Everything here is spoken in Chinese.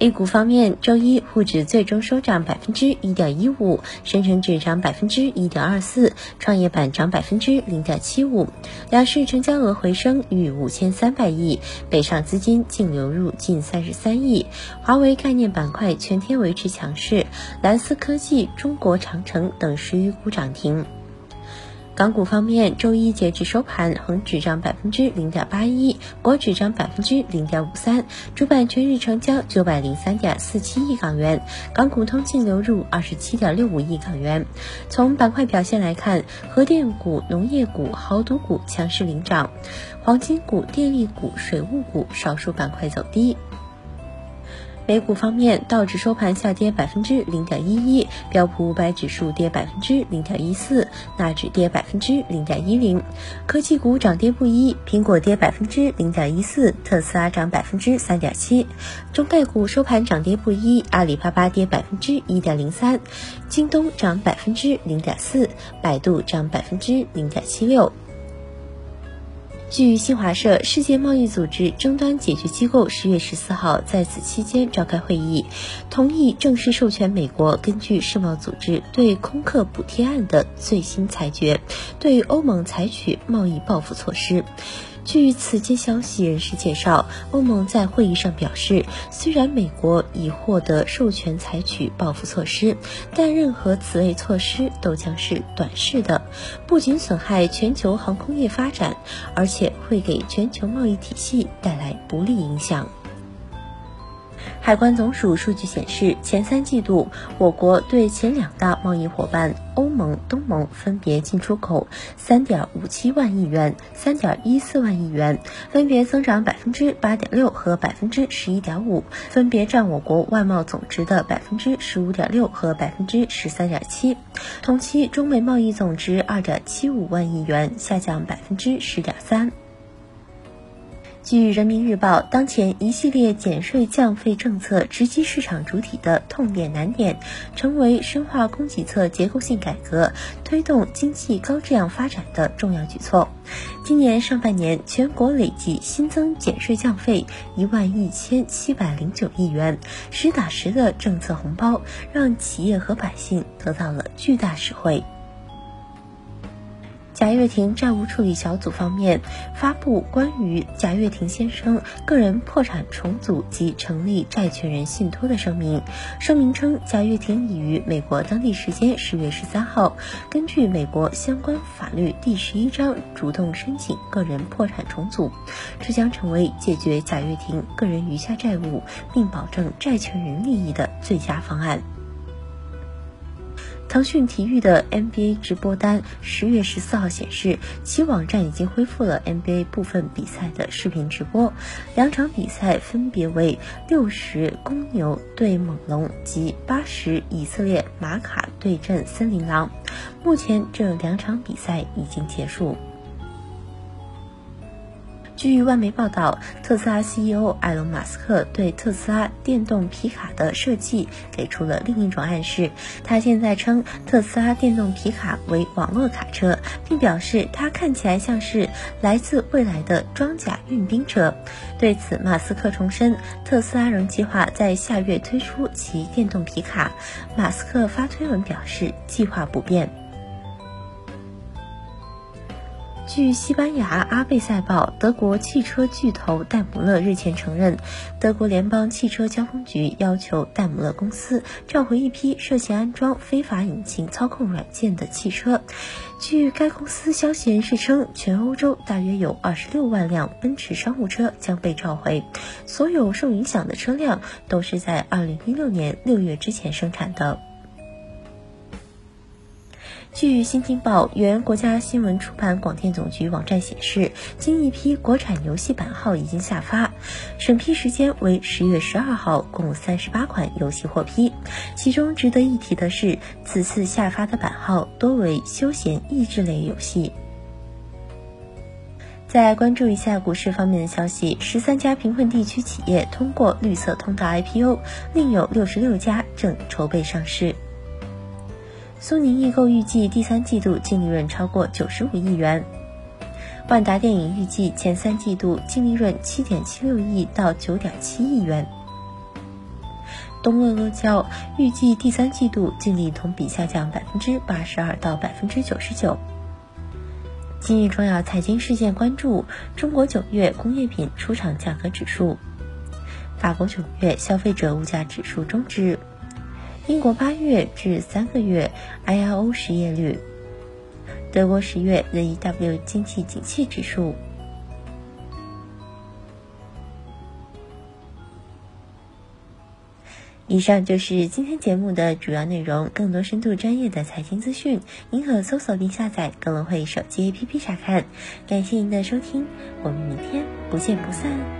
A 股方面，周一沪指最终收涨百分之一点一五，深成指涨百分之一点二四，创业板涨百分之零点七五。两市成交额回升逾五千三百亿，北上资金净流入近三十三亿。华为概念板块全天维持强势，蓝思科技、中国长城等十余股涨停。港股方面，周一截至收盘，恒指涨百分之零点八一，国指涨百分之零点五三，主板全日成交九百零三点四七亿港元，港股通净流入二十七点六五亿港元。从板块表现来看，核电股、农业股、豪赌股强势领涨，黄金股、电力股、水务股少数板块走低。美股方面，道指收盘下跌百分之零点一一，标普五百指数跌百分之零点一四，纳指跌百分之零点一零。科技股涨跌不一，苹果跌百分之零点一四，特斯拉涨百分之三点七。中概股收盘涨跌不一，阿里巴巴跌百分之一点零三，京东涨百分之零点四，百度涨百分之零点七六。据新华社，世界贸易组织争端解决机构十月十四号在此期间召开会议，同意正式授权美国根据世贸组织对空客补贴案的最新裁决，对欧盟采取贸易报复措施。据此间消息人士介绍，欧盟在会议上表示，虽然美国已获得授权采取报复措施，但任何此类措施都将是短视的，不仅损害全球航空业发展，而且会给全球贸易体系带来不利影响。海关总署数据显示，前三季度我国对前两大贸易伙伴欧盟、东盟分别进出口三点五七万亿元、三点一四万亿元，分别增长百分之八点六和百分之十一点五，分别占我国外贸总值的百分之十五点六和百分之十三点七。同期中美贸易总值二点七五万亿元，下降百分之十点三。据人民日报，当前一系列减税降费政策直击市场主体的痛点难点，成为深化供给侧结构性改革、推动经济高质量发展的重要举措。今年上半年，全国累计新增减税降费一万一千七百零九亿元，实打实的政策红包，让企业和百姓得到了巨大实惠。贾跃亭债务处理小组方面发布关于贾跃亭先生个人破产重组及成立债权人信托的声明。声明称，贾跃亭已于美国当地时间十月十三号，根据美国相关法律第十一章主动申请个人破产重组，这将成为解决贾跃亭个人余下债务并保证债权人利益的最佳方案。腾讯体育的 NBA 直播单十月十四号显示，其网站已经恢复了 NBA 部分比赛的视频直播。两场比赛分别为六十公牛对猛龙及八十以色列马卡对阵森林狼。目前这两场比赛已经结束。据外媒报道，特斯拉 CEO 埃隆·马斯克对特斯拉电动皮卡的设计给出了另一种暗示。他现在称特斯拉电动皮卡为网络卡车，并表示它看起来像是来自未来的装甲运兵车。对此，马斯克重申，特斯拉仍计划在下月推出其电动皮卡。马斯克发推文表示，计划不变。据西班牙《阿贝赛报》，德国汽车巨头戴姆勒日前承认，德国联邦汽车交通局要求戴姆勒公司召回一批涉嫌安装非法引擎操控软件的汽车。据该公司消息人士称，全欧洲大约有二十六万辆奔驰商务车将被召回，所有受影响的车辆都是在二零一六年六月之前生产的。据《新京报》原国家新闻出版广电总局网站显示，经一批国产游戏版号已经下发，审批时间为十月十二号，共三十八款游戏获批。其中值得一提的是，此次下发的版号多为休闲益智类游戏。再关注一下股市方面的消息，十三家贫困地区企业通过绿色通道 IPO，另有六十六家正筹备上市。苏宁易购预计第三季度净利润超过九十五亿元。万达电影预计前三季度净利润七点七六亿到九点七亿元。东阿阿胶预计第三季度净利同比下降百分之八十二到百分之九十九。今日重要财经事件关注：中国九月工业品出厂价格指数，法国九月消费者物价指数终值，英国八月至三个月 ILO 失业率。德国十月 ZEW 经济景气指数。以上就是今天节目的主要内容。更多深度专业的财经资讯，您可搜索并下载格隆汇手机 APP 查看。感谢您的收听，我们明天不见不散。